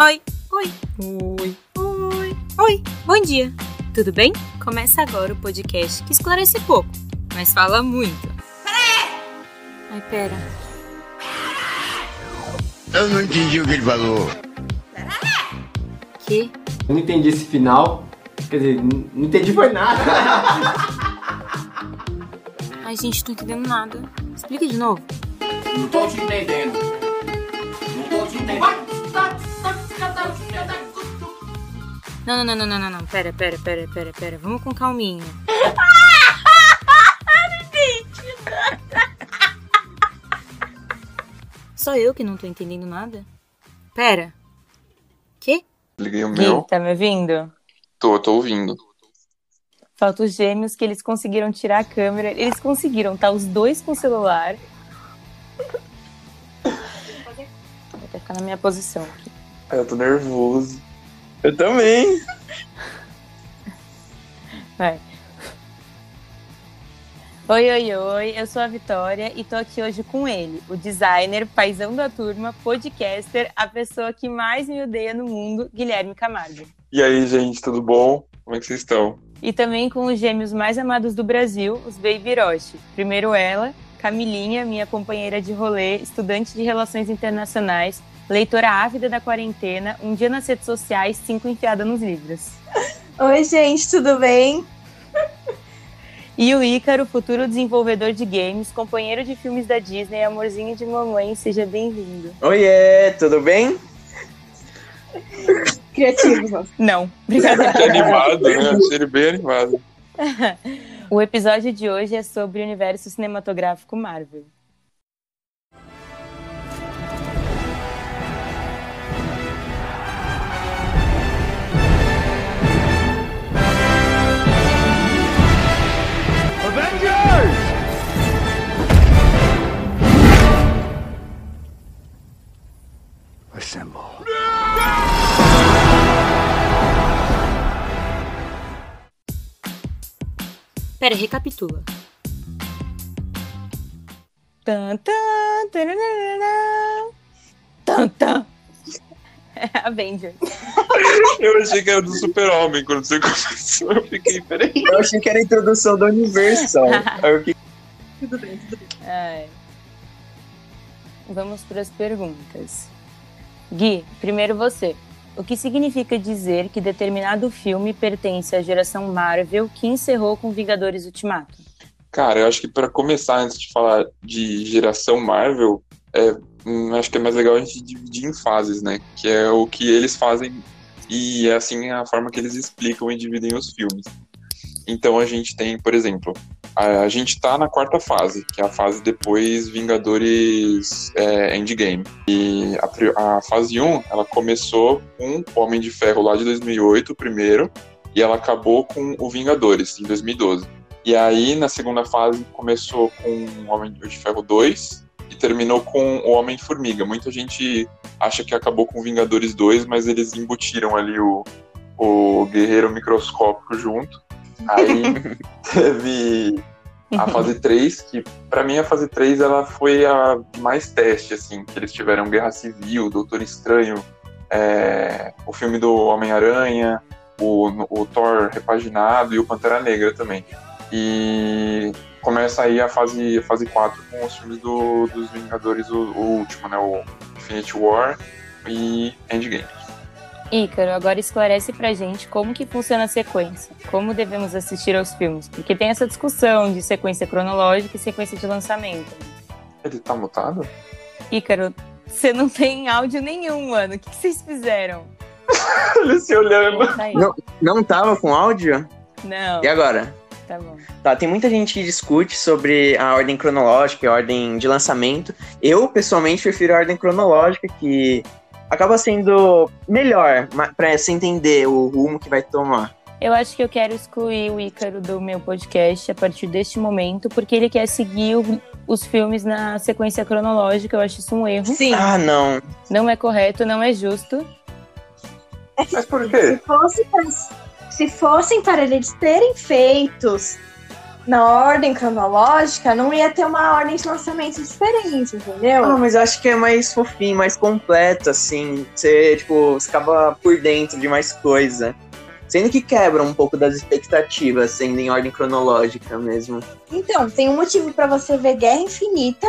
Oi, oi, oi, oi, oi, bom dia. Tudo bem? Começa agora o podcast que esclarece pouco, mas fala muito. Ai, pera. Eu não entendi o que ele falou. Que? Eu não entendi esse final. Quer dizer, não entendi foi nada. Ai, gente, tô entendendo nada. Explica de novo. Não tô te entendendo. Não tô te entendendo. Não, não, não, não, não, não, não. Pera, pera, pera, pera, pera. Vamos com calminha. Só eu que não tô entendendo nada? Pera. Que? Liguei o Gui, meu. tá me ouvindo? Tô, tô ouvindo. Falta os gêmeos que eles conseguiram tirar a câmera. Eles conseguiram, tá? Os dois com o celular. Vou até ficar na minha posição aqui. Eu tô nervoso. Eu também. Vai. Oi, oi, oi, eu sou a Vitória e tô aqui hoje com ele, o designer, paizão da turma, podcaster, a pessoa que mais me odeia no mundo, Guilherme Camargo. E aí, gente, tudo bom? Como é que vocês estão? E também com os gêmeos mais amados do Brasil, os Baby Hiroshi. Primeiro ela, Camilinha, minha companheira de rolê, estudante de Relações Internacionais, leitora ávida da quarentena, um dia nas redes sociais, cinco enfiada nos livros. Oi, gente, tudo bem? E o Ícaro, futuro desenvolvedor de games, companheiro de filmes da Disney, amorzinho de mamãe, seja bem-vindo. Oiê, tudo bem? Criativo. Não. Que animado, né? Achei ele bem animado. O episódio de hoje é sobre o universo cinematográfico Marvel. Assemble. Pera, recapitula. Tan, tan. Tan, tan. É Avengers. Eu achei que era do Super-Homem quando você começou. Eu fiquei, peraí. Eu achei que era a introdução do Universal. Aí eu fiquei, Tudo bem, tudo bem. Ai. Vamos para as perguntas. Gui, primeiro você. O que significa dizer que determinado filme pertence à geração Marvel que encerrou com Vingadores Ultimato? Cara, eu acho que pra começar, antes de falar de geração Marvel, é, hum, acho que é mais legal a gente dividir em fases, né? Que é o que eles fazem e é assim a forma que eles explicam e dividem os filmes. Então a gente tem, por exemplo, a, gente tá na quarta fase, que é a fase depois Vingadores é, Endgame. E a, a fase 1, ela começou com o Homem de Ferro lá de 2008, o primeiro, e ela acabou com o Vingadores, em 2012. E aí, na segunda fase, começou com o Homem de Ferro 2 e terminou com o Homem-Formiga. Muita gente acha que acabou com o Vingadores 2, mas eles embutiram ali o, o Guerreiro Microscópico junto. Aí teve a fase 3, que pra mim a fase 3 ela foi a mais teste, assim, que eles tiveram Guerra Civil, Doutor Estranho, é, o filme do Homem-Aranha, o, o Thor repaginado e o Pantera Negra também. E começa aí a fase, a fase 4 com os filmes do, dos Vingadores, o, o último, né? O Infinity War e Endgame. Ícaro, agora esclarece pra gente como que funciona a sequência. Como devemos assistir aos filmes? Porque tem essa discussão de sequência cronológica e sequência de lançamento. Ele tá mutado? Ícaro, você não tem áudio nenhum, mano. O que, que vocês fizeram? Ele se olhando. Tá. Não. não tava com áudio? Não, E agora? tá bom. Tá, tem muita gente que discute sobre a ordem cronológica e a ordem de lançamento. Eu, pessoalmente, prefiro a ordem cronológica, que acaba sendo melhor pra você entender o rumo que vai tomar. Eu acho que eu quero excluir o Ícaro do meu podcast a partir deste momento, porque ele quer seguir o- os filmes na sequência cronológica. Eu acho isso um erro. Sim, Ah, não. Não é correto, não é justo. Mas por se, quê? fosse para, se fossem para eles terem feitos na ordem cronológica, não ia ter uma ordem de lançamento diferente, entendeu? Ah, mas eu acho que é mais fofinho, mais completo, assim. Você, tipo, você acaba por dentro de mais coisa. Sendo que quebra um pouco das expectativas, sendo em ordem cronológica mesmo. Então, tem um motivo pra você ver Guerra Infinita,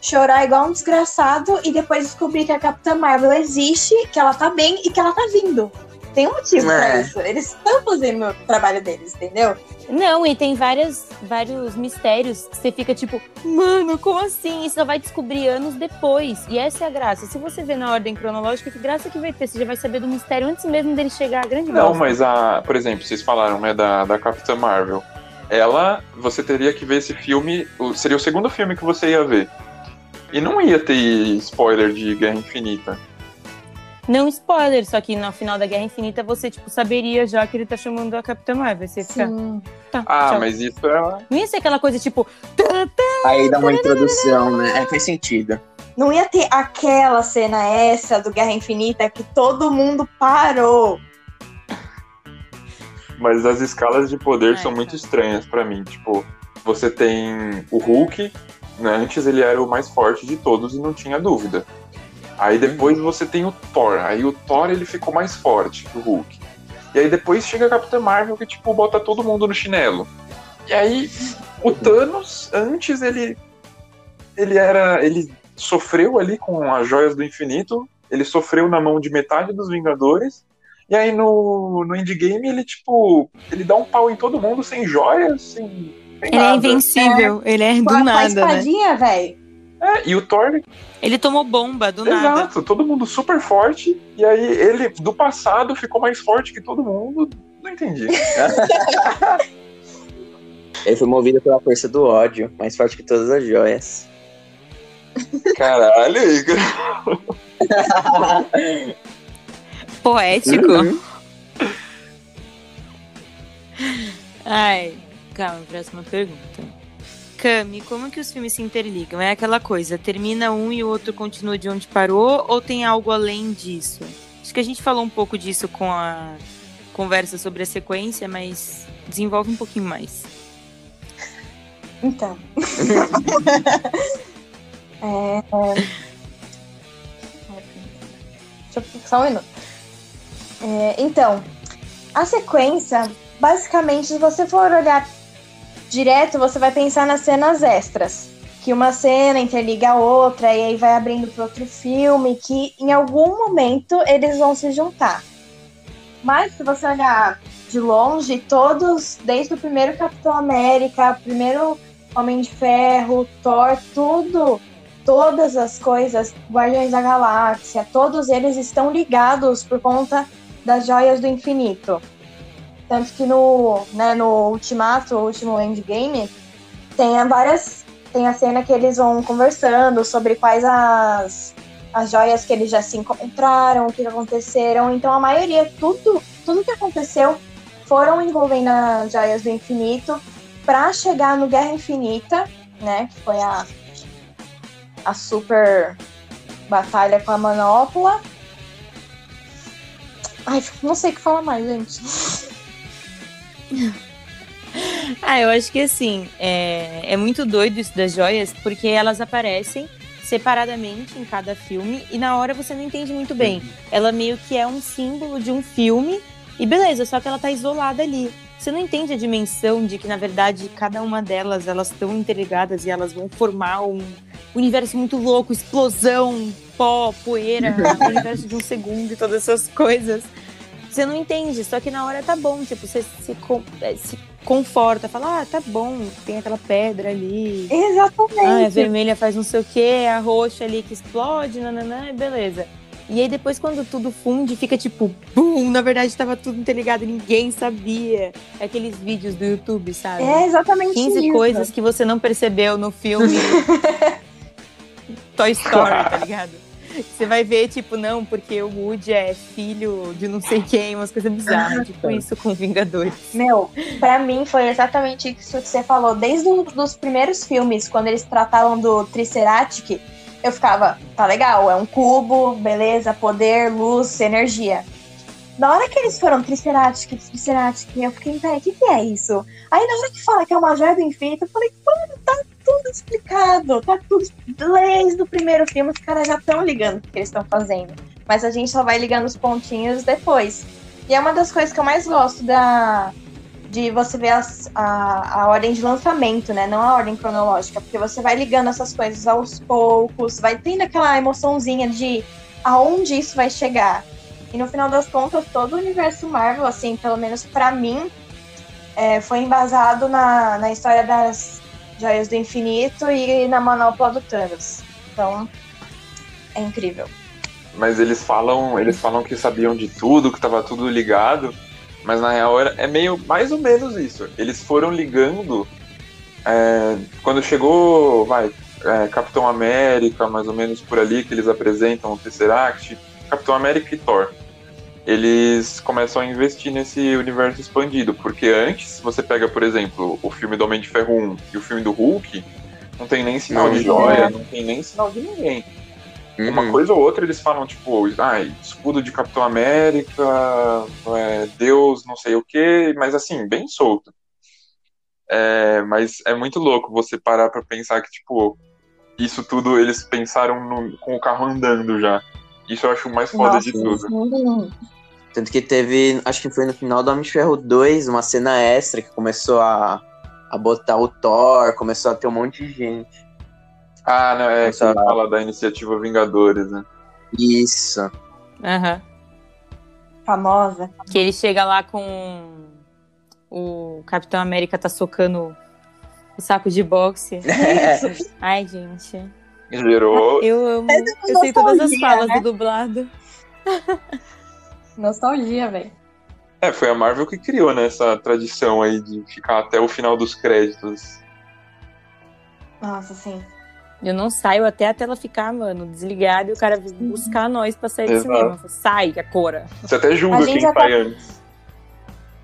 chorar igual um desgraçado e depois descobrir que a Capitã Marvel existe, que ela tá bem e que ela tá vindo. Tem um motivo pra É. isso. Eles estão fazendo o trabalho deles, entendeu? Não, e tem várias, vários mistérios que você fica tipo, mano, como assim? Isso só vai descobrir anos depois. E essa é a graça. Se você vê na ordem cronológica, que graça que vai ter? Você já vai saber do mistério antes mesmo dele chegar à grande Não, bosta. mas a, por exemplo, vocês falaram, né, da, da Capitã Marvel. Ela, você teria que ver esse filme, seria o segundo filme que você ia ver. E não ia ter spoiler de Guerra Infinita. Não spoiler, só que no final da Guerra Infinita você, tipo, saberia já que ele tá chamando a Capitã Marvel. Você fica, tá, Ah, tchau. mas isso é. Não ia ser aquela coisa tipo. Aí dá uma introdução, né? É, faz sentido. Não ia ter aquela cena essa do Guerra Infinita que todo mundo parou. Mas as escalas de poder Ah, são tá. muito estranhas pra mim. Tipo, você tem o Hulk, né? Antes ele era o mais forte de todos e não tinha dúvida. Aí depois você tem o Thor. Aí o Thor ele ficou mais forte que o Hulk. E aí depois chega a Capitã Marvel que tipo bota todo mundo no chinelo. E aí o Thanos antes ele ele era ele sofreu ali com as joias do infinito. Ele sofreu na mão de metade dos Vingadores. E aí no, no endgame ele, tipo, ele dá um pau em todo mundo sem joias, sem, sem Ele é nada. invencível, ele é do Com a, com a nada, né? espadinha, velho. É, e o Thor, Ele tomou bomba do nada. exato, todo mundo super forte. E aí ele, do passado, ficou mais forte que todo mundo. Não entendi. Ele foi movido pela força do ódio, mais forte que todas as joias. Caralho, Igor. Poético. Uhum. Ai, calma, próxima pergunta. Cami, como que os filmes se interligam? É aquela coisa, termina um e o outro continua de onde parou, ou tem algo além disso? Acho que a gente falou um pouco disso com a conversa sobre a sequência, mas desenvolve um pouquinho mais. Então. é. Deixa eu só um minuto. É, então, a sequência, basicamente, se você for olhar direto, você vai pensar nas cenas extras. Que uma cena interliga a outra e aí vai abrindo para outro filme, que em algum momento eles vão se juntar. Mas se você olhar de longe, todos, desde o primeiro Capitão América, primeiro Homem de Ferro, Thor, tudo, todas as coisas, Guardiões da Galáxia, todos eles estão ligados por conta das joias do infinito. Tanto que no, né, no Ultimato, o último Endgame, tem várias. Tem a cena que eles vão conversando sobre quais as, as joias que eles já se encontraram, o que aconteceram. Então a maioria, tudo, tudo que aconteceu foram envolvendo as joias do infinito para chegar no Guerra Infinita, né? Que foi a, a super batalha com a Manopla. Ai, não sei o que falar mais, gente. Ah, eu acho que assim, é, é muito doido isso das joias, porque elas aparecem separadamente em cada filme e na hora você não entende muito bem. Ela meio que é um símbolo de um filme e beleza, só que ela tá isolada ali. Você não entende a dimensão de que, na verdade, cada uma delas, elas estão interligadas e elas vão formar um universo muito louco, explosão, pó, poeira, universo de um segundo e todas essas coisas. Você não entende, só que na hora tá bom, tipo, você se, eh, se conforta, fala, ah, tá bom, tem aquela pedra ali. Ah, a Exatamente. vermelha faz não sei o que, a roxa ali que explode, nananã, e beleza. E aí depois quando tudo funde, fica tipo, bum, na verdade tava tudo interligado, ninguém sabia. É Aqueles vídeos do YouTube, sabe? É exatamente 15 isso. coisas que você não percebeu no filme Toy Story, tá ligado? Você vai ver, tipo, não, porque o Woody é filho de não sei quem, umas coisas bizarras. tipo isso com Vingadores. Meu, pra mim foi exatamente isso que você falou. Desde os primeiros filmes, quando eles tratavam do Triceratic, eu ficava, tá legal, é um cubo, beleza, poder, luz, energia. Na hora que eles foram Triceratic, Triceratic, eu fiquei, peraí, o que, que é isso? Aí na hora que fala que é uma joia do infinito, eu falei, tá tudo explicado, tá tudo desde o primeiro filme, os caras já estão ligando o que eles estão fazendo. Mas a gente só vai ligando os pontinhos depois. E é uma das coisas que eu mais gosto da, de você ver as, a, a ordem de lançamento, né? Não a ordem cronológica, porque você vai ligando essas coisas aos poucos, vai tendo aquela emoçãozinha de aonde isso vai chegar. E no final das contas, todo o universo Marvel, assim, pelo menos para mim, é, foi embasado na, na história das Joias do Infinito e na manopla do Thanos. Então, é incrível. Mas eles falam, eles falam que sabiam de tudo, que estava tudo ligado, mas na real é meio mais ou menos isso. Eles foram ligando é, quando chegou, vai, é, Capitão América, mais ou menos por ali que eles apresentam o Tesseract, Capitão América e Thor eles começam a investir nesse universo expandido. Porque antes, você pega, por exemplo, o filme do Homem de Ferro 1 e o filme do Hulk, não tem nem sinal não, de joia, não tem nem sinal de ninguém. Uhum. Uma coisa ou outra eles falam, tipo, ah, escudo de Capitão América, é, Deus, não sei o que, mas assim, bem solto. É, mas é muito louco você parar pra pensar que, tipo, isso tudo eles pensaram no, com o carro andando já. Isso eu acho o mais foda Nossa, de tudo. Tanto que teve, acho que foi no final do Homem de Ferro 2, uma cena extra que começou a, a botar o Thor, começou a ter um monte de gente. Ah, não, é que a... fala da iniciativa Vingadores, né? Isso. Aham. Uhum. Famosa. Que ele chega lá com o Capitão América tá socando o saco de boxe. É. Ai, gente. Gerou. Eu amo. É eu sei todas as falas né? do dublado. Nostalgia, velho. É, foi a Marvel que criou né, essa tradição aí de ficar até o final dos créditos. Nossa, sim. Eu não saio até a tela ficar, mano, desligada e o cara vir buscar nós pra sair do cinema. Sai, agora. Você até julga quem sai tá... antes.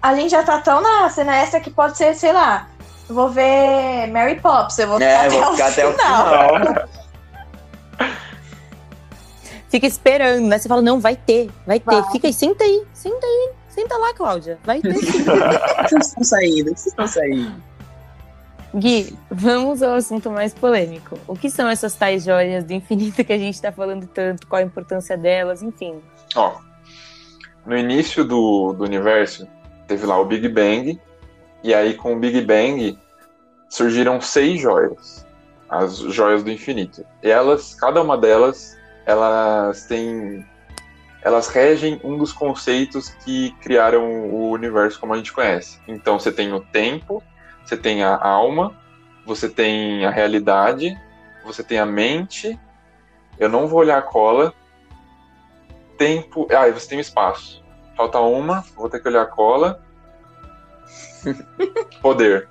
A gente já tá tão na cena essa que pode ser, sei lá, vou ver Mary Poppins, eu vou é, ficar, é, até, vou ficar o até, o final. fica esperando, né? Você fala, não, vai ter, vai ter. Vai. Fica aí, senta aí, senta aí. Senta lá, Cláudia. Vai ter. Vocês estão saindo, vocês estão saindo. Gui, vamos ao assunto mais polêmico. O que são essas tais joias do infinito que a gente está falando tanto? Qual a importância delas? Enfim. Ó, no início do, do universo, teve lá o Big Bang, e aí com o Big Bang surgiram seis joias, as joias do infinito. E elas, cada uma delas elas têm elas regem um dos conceitos que criaram o universo como a gente conhece. Então você tem o tempo, você tem a alma, você tem a realidade, você tem a mente. Eu não vou olhar a cola. Tempo. Ah, e você tem o espaço. Falta uma, vou ter que olhar a cola. poder.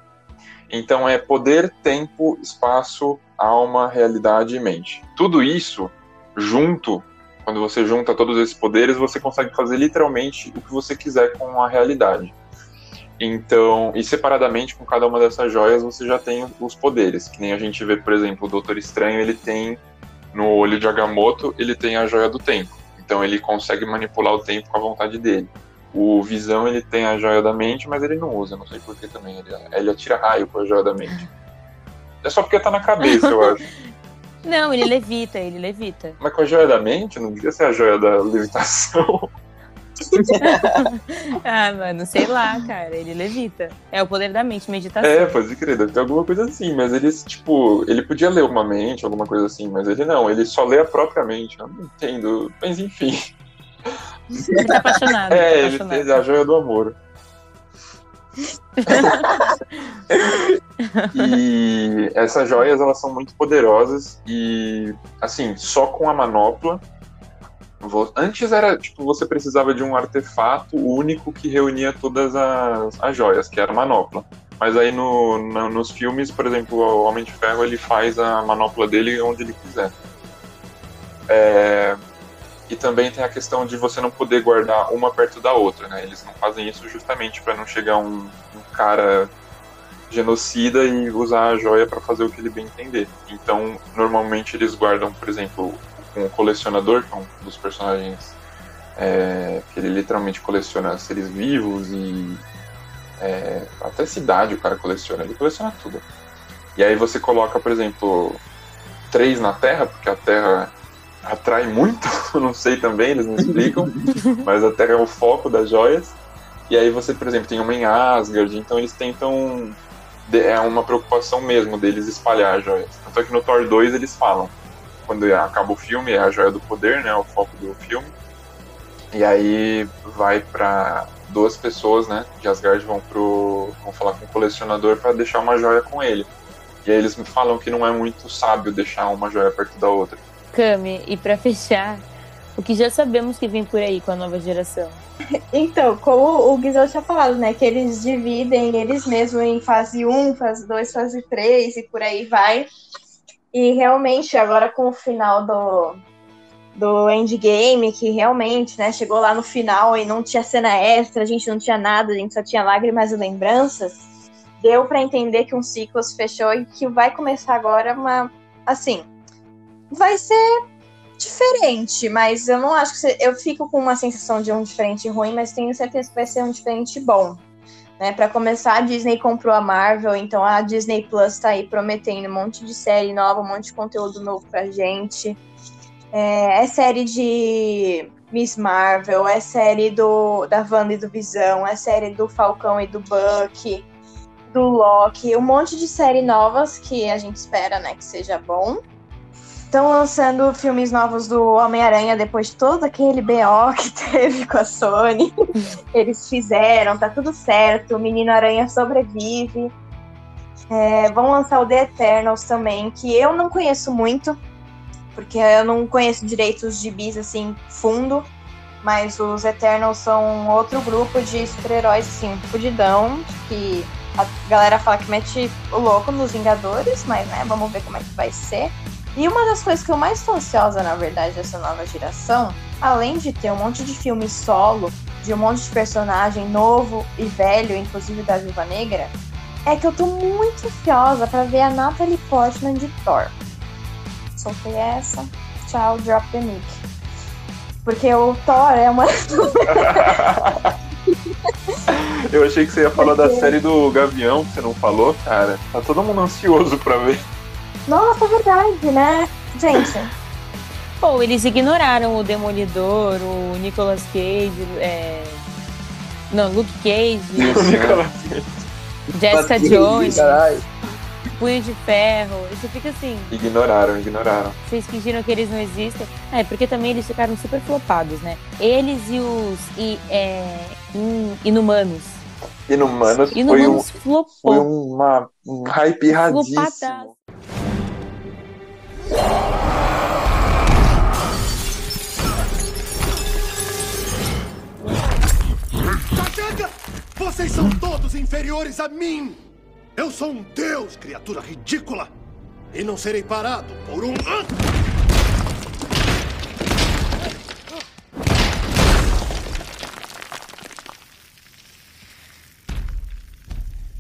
Então é poder, tempo, espaço, alma, realidade e mente. Tudo isso junto, quando você junta todos esses poderes, você consegue fazer literalmente o que você quiser com a realidade. Então, e separadamente com cada uma dessas joias, você já tem os poderes. Que nem a gente vê, por exemplo, o Doutor Estranho, ele tem no olho de Agamotto, ele tem a joia do tempo. Então ele consegue manipular o tempo com a vontade dele. O Visão, ele tem a joia da mente, mas ele não usa, não sei porquê também. Ele, ele atira raio com a joia da mente. É só porque tá na cabeça, eu acho. Não, ele levita, ele levita. Mas com a joia da mente, não devia ser a joia da levitação. ah, mano, sei lá, cara. Ele levita. É o poder da mente, meditação. É, pode crer, deve ter alguma coisa assim. Mas ele, tipo, ele podia ler uma mente, alguma coisa assim, mas ele não, ele só lê a própria mente. Eu não entendo. Mas enfim. Ele tá apaixonado. É, tá ele fez a joia do amor. e essas joias elas são muito poderosas e assim só com a manopla antes era tipo você precisava de um artefato único que reunia todas as, as joias que era a manopla mas aí no, no, nos filmes por exemplo o Homem de Ferro ele faz a manopla dele onde ele quiser é, e também tem a questão de você não poder guardar uma perto da outra, né? Eles não fazem isso justamente para não chegar um, um, cara genocida e usar a joia para fazer o que ele bem entender. Então, normalmente eles guardam, por exemplo, um colecionador, que é um dos personagens é, que ele literalmente coleciona seres vivos e é, até cidade o cara coleciona, ele coleciona tudo. E aí você coloca, por exemplo, três na Terra, porque a Terra atrai muito, não sei também, eles não explicam, mas a Terra é o foco das joias. E aí você, por exemplo, tem uma em Asgard, então eles tentam. É uma preocupação mesmo deles espalhar as joias. Tanto é que no Thor 2 eles falam. Quando acaba o filme, é a joia do poder, né? O foco do filme. E aí vai para duas pessoas, né? De Asgard vão pro. vão falar com o colecionador para deixar uma joia com ele. E aí eles me falam que não é muito sábio deixar uma joia perto da outra. Cami, e para fechar, o que já sabemos que vem por aí com a nova geração? Então, como o Guizão tinha falado, né? Que eles dividem eles mesmos em fase 1, fase 2, fase 3 e por aí vai. E realmente, agora com o final do, do Endgame, que realmente, né, chegou lá no final e não tinha cena extra, a gente não tinha nada, a gente só tinha lágrimas e lembranças, deu para entender que um ciclo se fechou e que vai começar agora uma, assim, vai ser diferente, mas eu não acho que eu fico com uma sensação de um diferente ruim, mas tenho certeza que vai ser um diferente bom. Né, para começar, a Disney comprou a Marvel, então a Disney Plus está aí prometendo um monte de série nova, um monte de conteúdo novo pra gente. É, é série de Miss Marvel, é série do, da Wanda e do Visão, é série do Falcão e do Buck, do Loki, um monte de série novas que a gente espera, né, que seja bom. Estão lançando filmes novos do Homem-Aranha depois de todo aquele BO que teve com a Sony. Eles fizeram, tá tudo certo. O Menino Aranha sobrevive. É, vão lançar o The Eternals também, que eu não conheço muito, porque eu não conheço direito os gibis assim, fundo. Mas os Eternals são outro grupo de super-heróis, assim, fudidão, que a galera fala que mete o louco nos Vingadores, mas né, vamos ver como é que vai ser. E uma das coisas que eu mais estou ansiosa, na verdade, dessa nova geração, além de ter um monte de filme solo, de um monte de personagem novo e velho, inclusive da Viva Negra, é que eu tô muito ansiosa para ver a Natalie Portman de Thor. Soltei essa. Tchau, drop the mic. Porque o Thor é uma. Eu achei que você ia falar da série do Gavião, que você não falou, cara. Tá todo mundo ansioso pra ver. Nossa, é verdade, né? Gente. Pô, eles ignoraram o Demolidor, o Nicolas Cage, é... não, Luke Cage, Jessica Jones, Punho de Ferro. Você fica assim, Ignoraram, ignoraram. vocês fingiram que eles não existem. É, porque também eles ficaram super flopados, né? Eles e os e, é, in- Inumanos. Inumanos foi, um, Inumanos flopou. foi uma, um hype erradíssimo. Flopadaço. Vocês são todos inferiores a mim! Eu sou um deus, criatura ridícula! E não serei parado por um.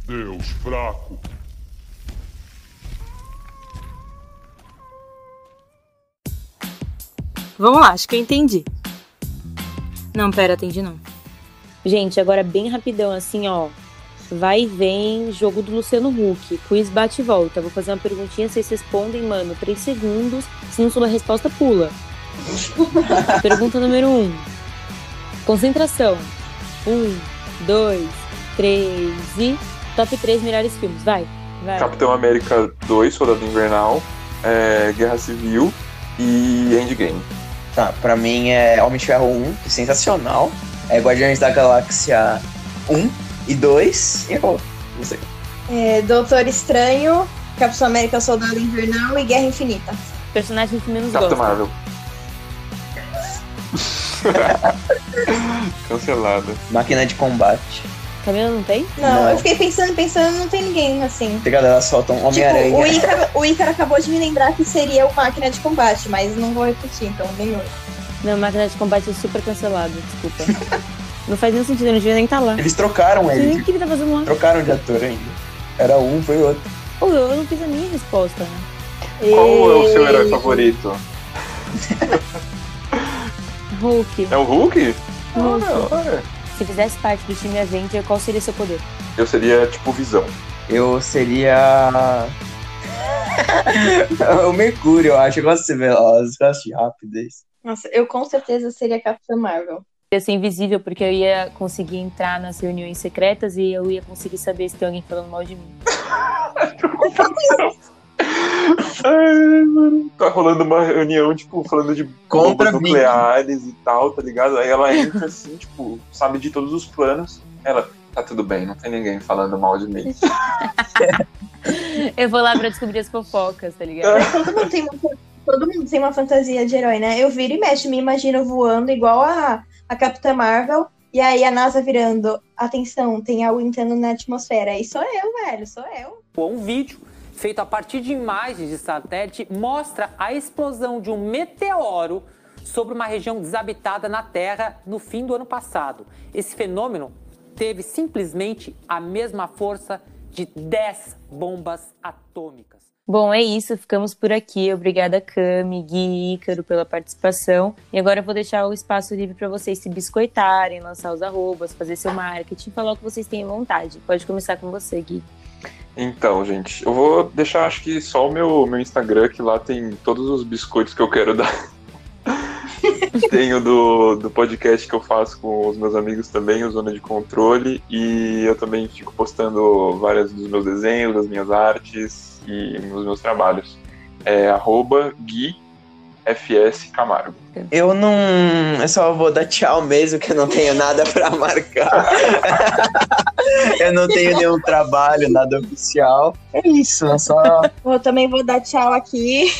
Deus fraco. Vamos lá, acho que eu entendi. Não, pera, entendi não. Gente, agora bem rapidão, assim, ó. Vai e vem jogo do Luciano Huck. Quiz bate e volta. Vou fazer uma perguntinha, vocês respondem, mano, 3 segundos. Se não souber a resposta, pula. Pergunta número 1. Um. Concentração. 1, 2, 3 e. Top 3 melhores filmes. Vai. Vai. Capitão América 2, Soldado Invernal, é, Guerra Civil e Endgame. Tá, pra mim é Homem de Ferro 1, que é sensacional. É Guardiões da Galáxia 1 e 2. E acabou. Não sei. É, Doutor Estranho, Capitão América Soldado Invernal e Guerra Infinita. Personagem que menos Capitão. Marvel. Cancelada. Máquina de combate. Camila não tem? Não, Não. eu fiquei pensando, pensando, não tem ninguém assim. Pegada, elas soltam Tipo, Homem-Aranha. o Ícaro, o Ícaro acabou de me lembrar que seria o máquina de combate, mas não vou repetir, então nenhum. Não, máquina de combate é super cancelado, desculpa. não faz nenhum sentido, eu não devia nem estar lá. Eles trocaram Não ele. o que ele tá fazendo lá. Trocaram de ator ainda. Era um, foi outro. Pô, eu não fiz a minha resposta, né? Qual é o seu herói favorito? Hulk. É o Hulk? Hulk. Olha, olha. Se fizesse parte do time Avenger, qual seria seu poder? Eu seria tipo visão. Eu seria. o Mercúrio, eu acho. Eu gosto de ser veloz, eu gosto de rapidez. Nossa, eu com certeza seria Capitã Marvel. Eu ia ser invisível porque eu ia conseguir entrar nas reuniões secretas e eu ia conseguir saber se tem alguém falando mal de mim. Ai, mano. Tá rolando uma reunião, tipo, falando de Contra bombas nucleares e tal, tá ligado? Aí ela entra assim, tipo, sabe de todos os planos. Ela, tá tudo bem, não tem ninguém falando mal de mim. Eu vou lá pra descobrir as fofocas, tá ligado? Todo mundo tem uma, todo mundo tem uma fantasia de herói, né? Eu viro e mexo, me imagino voando igual a, a Capitã Marvel. E aí a NASA virando, atenção, tem algo entrando na atmosfera. E sou eu, velho, sou eu. Um vídeo feito a partir de imagens de satélite mostra a explosão de um meteoro sobre uma região desabitada na Terra no fim do ano passado. Esse fenômeno teve simplesmente a mesma força de 10 bombas atômicas. Bom, é isso. Ficamos por aqui. Obrigada, Cami, Gui e Ícaro pela participação. E agora eu vou deixar o espaço livre para vocês se biscoitarem, lançar os arrobas, fazer seu marketing, falar o que vocês têm vontade. Pode começar com você, Gui. Então, gente, eu vou deixar acho que só o meu, meu Instagram, que lá tem todos os biscoitos que eu quero dar. Tenho do, do podcast que eu faço com os meus amigos também, o Zona de Controle, e eu também fico postando vários dos meus desenhos, das minhas artes e os meus trabalhos. É arroba Gui FS Camargo. Eu não. Eu só vou dar tchau mesmo, que eu não tenho nada pra marcar. eu não tenho nenhum trabalho, nada oficial. É isso, é só. Eu também vou dar tchau aqui.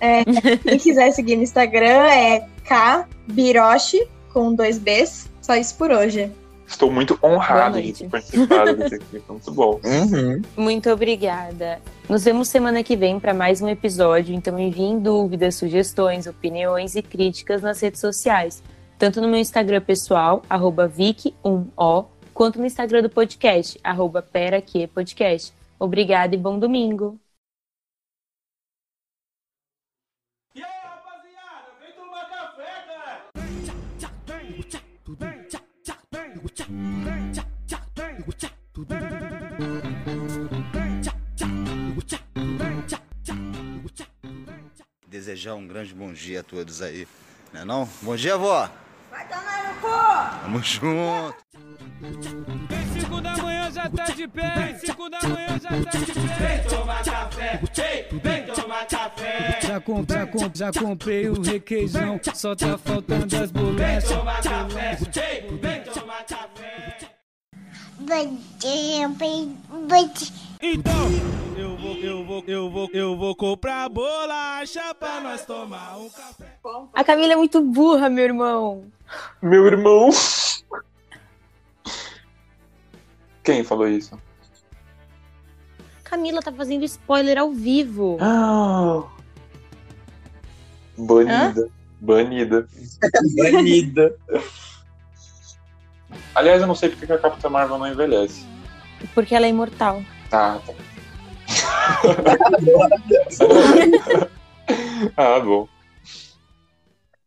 É, quem quiser seguir no Instagram é kbiroshi, com dois Bs. Só isso por hoje. Estou muito Boa honrado de ter participado desse aqui, foi muito bom. Uhum. Muito obrigada. Nos vemos semana que vem para mais um episódio, então enviem dúvidas, sugestões, opiniões e críticas nas redes sociais, tanto no meu Instagram pessoal, arroba vic1o, quanto no Instagram do podcast, arroba peraquepodcast. Obrigada e bom domingo! Desejar um grande bom dia a todos aí, não é não? Bom dia, vó! Vai tomar no cu! Tamo junto! Cinco da manhã já tá de pé, cinco da manhã já tá de pé. Vem tomar café, vem, vem tomar café. Já, com, já, com, já comprei o requeijão, só tá faltando as bolachas. Vem tomar café, vem, vem tomar café. Então, eu eu vou, eu vou, eu vou comprar bolacha pra nós tomar um café. A Camila é muito burra, meu irmão! Meu irmão. Quem falou isso? Camila tá fazendo spoiler ao vivo. Ah. Banida. Banida. Banida. Aliás, eu não sei porque que a Capitã Marvel não envelhece. Porque ela é imortal. Ah, tá. ah, bom.